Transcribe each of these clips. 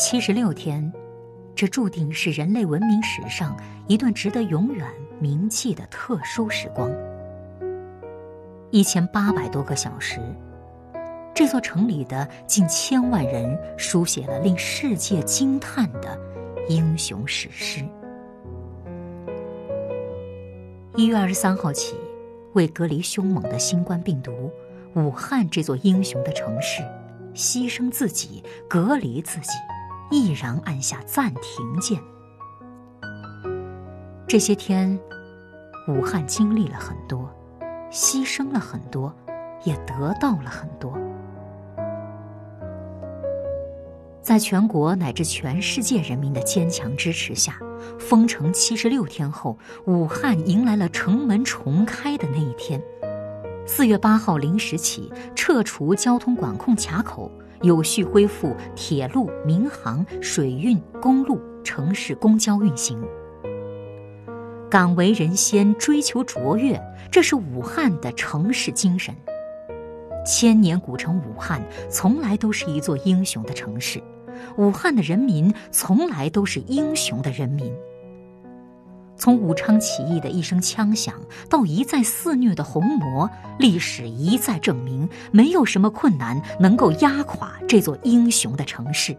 七十六天，这注定是人类文明史上一段值得永远铭记的特殊时光。一千八百多个小时，这座城里的近千万人书写了令世界惊叹的英雄史诗。一月二十三号起，为隔离凶猛的新冠病毒，武汉这座英雄的城市，牺牲自己，隔离自己。毅然按下暂停键。这些天，武汉经历了很多，牺牲了很多，也得到了很多。在全国乃至全世界人民的坚强支持下，封城七十六天后，武汉迎来了城门重开的那一天。四月八号零时起，撤除交通管控卡口。有序恢复铁路、民航、水运、公路、城市公交运行。敢为人先，追求卓越，这是武汉的城市精神。千年古城武汉，从来都是一座英雄的城市。武汉的人民，从来都是英雄的人民。从武昌起义的一声枪响到一再肆虐的红魔，历史一再证明，没有什么困难能够压垮这座英雄的城市。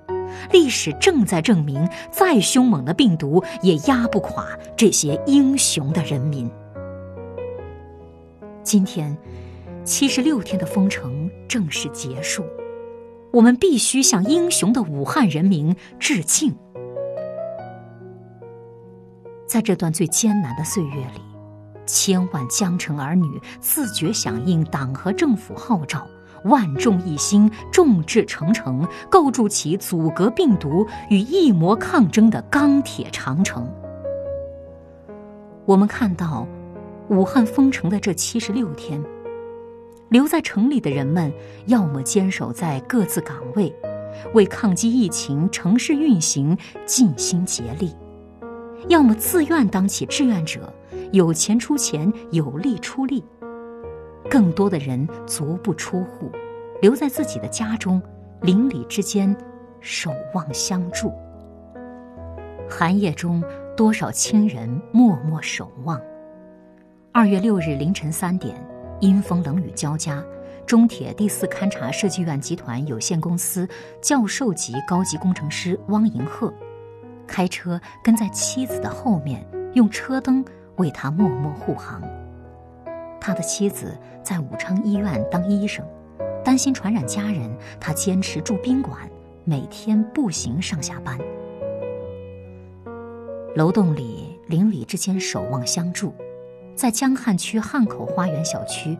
历史正在证明，再凶猛的病毒也压不垮这些英雄的人民。今天，七十六天的封城正式结束，我们必须向英雄的武汉人民致敬。在这段最艰难的岁月里，千万江城儿女自觉响应党和政府号召，万众一心，众志成城，构筑起阻隔病毒与疫魔抗争的钢铁长城。我们看到，武汉封城的这七十六天，留在城里的人们，要么坚守在各自岗位，为抗击疫情、城市运行尽心竭力。要么自愿当起志愿者，有钱出钱，有力出力；更多的人足不出户，留在自己的家中，邻里之间守望相助。寒夜中，多少亲人默默守望。二月六日凌晨三点，阴风冷雨交加，中铁第四勘察设计院集团有限公司教授级高级工程师汪银鹤。开车跟在妻子的后面，用车灯为他默默护航。他的妻子在武昌医院当医生，担心传染家人，他坚持住宾馆，每天步行上下班。楼栋里邻里之间守望相助，在江汉区汉口花园小区，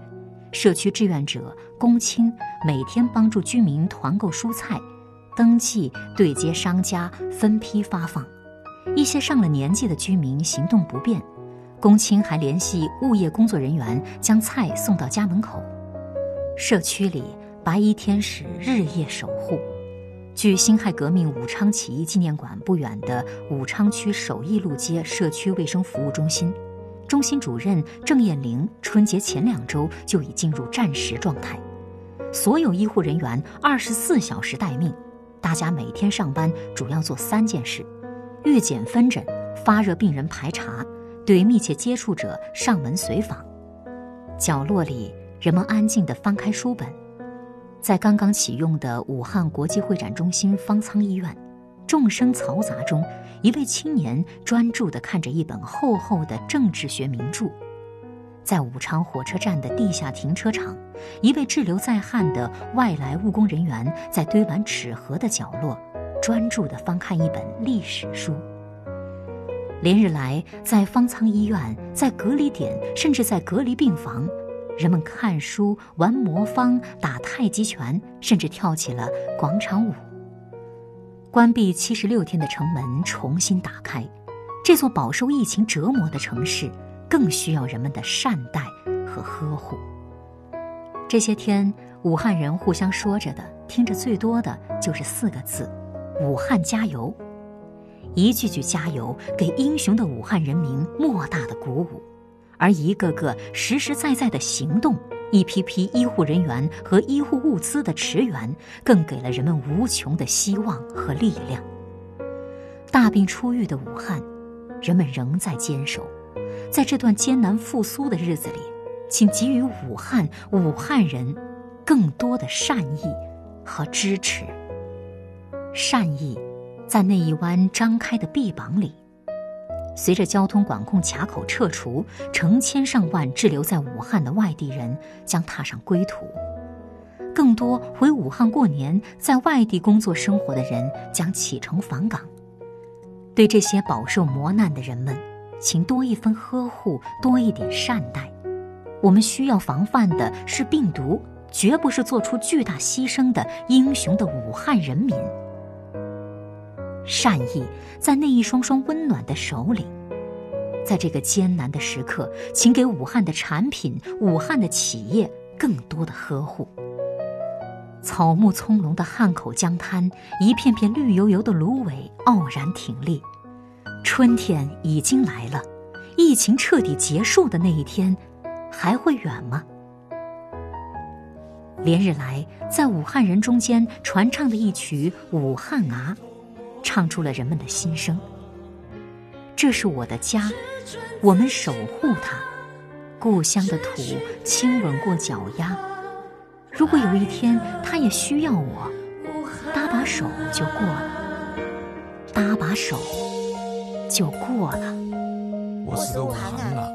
社区志愿者龚清每天帮助居民团购蔬菜。登记、对接商家、分批发放。一些上了年纪的居民行动不便，龚清还联系物业工作人员将菜送到家门口。社区里，白衣天使日夜守护。距辛亥革命武昌起义纪念馆不远的武昌区首义路街社区卫生服务中心，中心主任郑艳玲春节前两周就已进入战时状态，所有医护人员二十四小时待命。大家每天上班主要做三件事：预检分诊、发热病人排查、对密切接触者上门随访。角落里，人们安静地翻开书本。在刚刚启用的武汉国际会展中心方舱医院，众生嘈杂中，一位青年专注地看着一本厚厚的政治学名著。在武昌火车站的地下停车场，一位滞留在汉的外来务工人员在堆满纸盒的角落，专注地翻看一本历史书。连日来，在方舱医院、在隔离点，甚至在隔离病房，人们看书、玩魔方、打太极拳，甚至跳起了广场舞。关闭七十六天的城门重新打开，这座饱受疫情折磨的城市。更需要人们的善待和呵护。这些天，武汉人互相说着的、听着最多的就是四个字：“武汉加油！”一句句加油，给英雄的武汉人民莫大的鼓舞；而一个个实实在在的行动，一批批医护人员和医护物资的驰援，更给了人们无穷的希望和力量。大病初愈的武汉，人们仍在坚守。在这段艰难复苏的日子里，请给予武汉、武汉人更多的善意和支持。善意，在那一弯张开的臂膀里。随着交通管控卡口撤除，成千上万滞留在武汉的外地人将踏上归途，更多回武汉过年、在外地工作生活的人将启程返岗。对这些饱受磨难的人们，请多一分呵护，多一点善待。我们需要防范的是病毒，绝不是做出巨大牺牲的英雄的武汉人民。善意在那一双双温暖的手里，在这个艰难的时刻，请给武汉的产品、武汉的企业更多的呵护。草木葱茏的汉口江滩，一片片绿油油的芦苇傲然挺立。春天已经来了，疫情彻底结束的那一天，还会远吗？连日来，在武汉人中间传唱的一曲《武汉啊》。唱出了人们的心声。这是我的家，我们守护它。故乡的土亲吻过脚丫。如果有一天它也需要我，搭把手就过了。搭把手就过了。我是个武汉伢，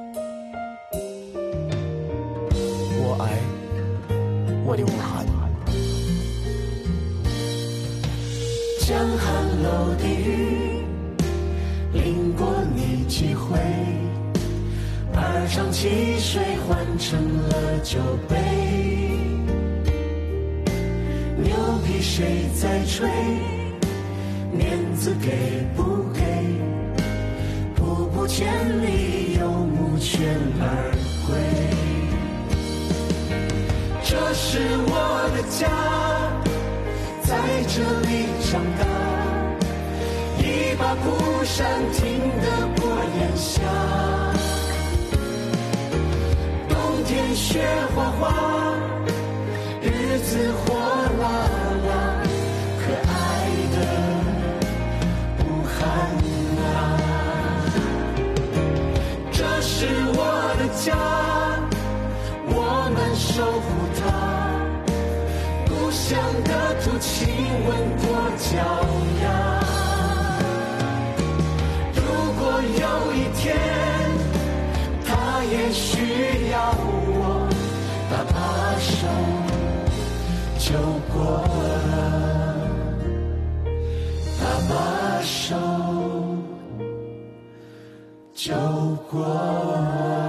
我爱我的武汉。江汉楼的雨淋过你几回？儿唱汽水换成了酒杯。牛皮谁在吹？面子给不给？千里有木泉而归。这是我的家。在这里长大，一把蒲扇听得过炎夏。冬天雪花花，日子火吻过脚丫。如果有一天，他也需要我，搭把手就过了，搭把手就过了。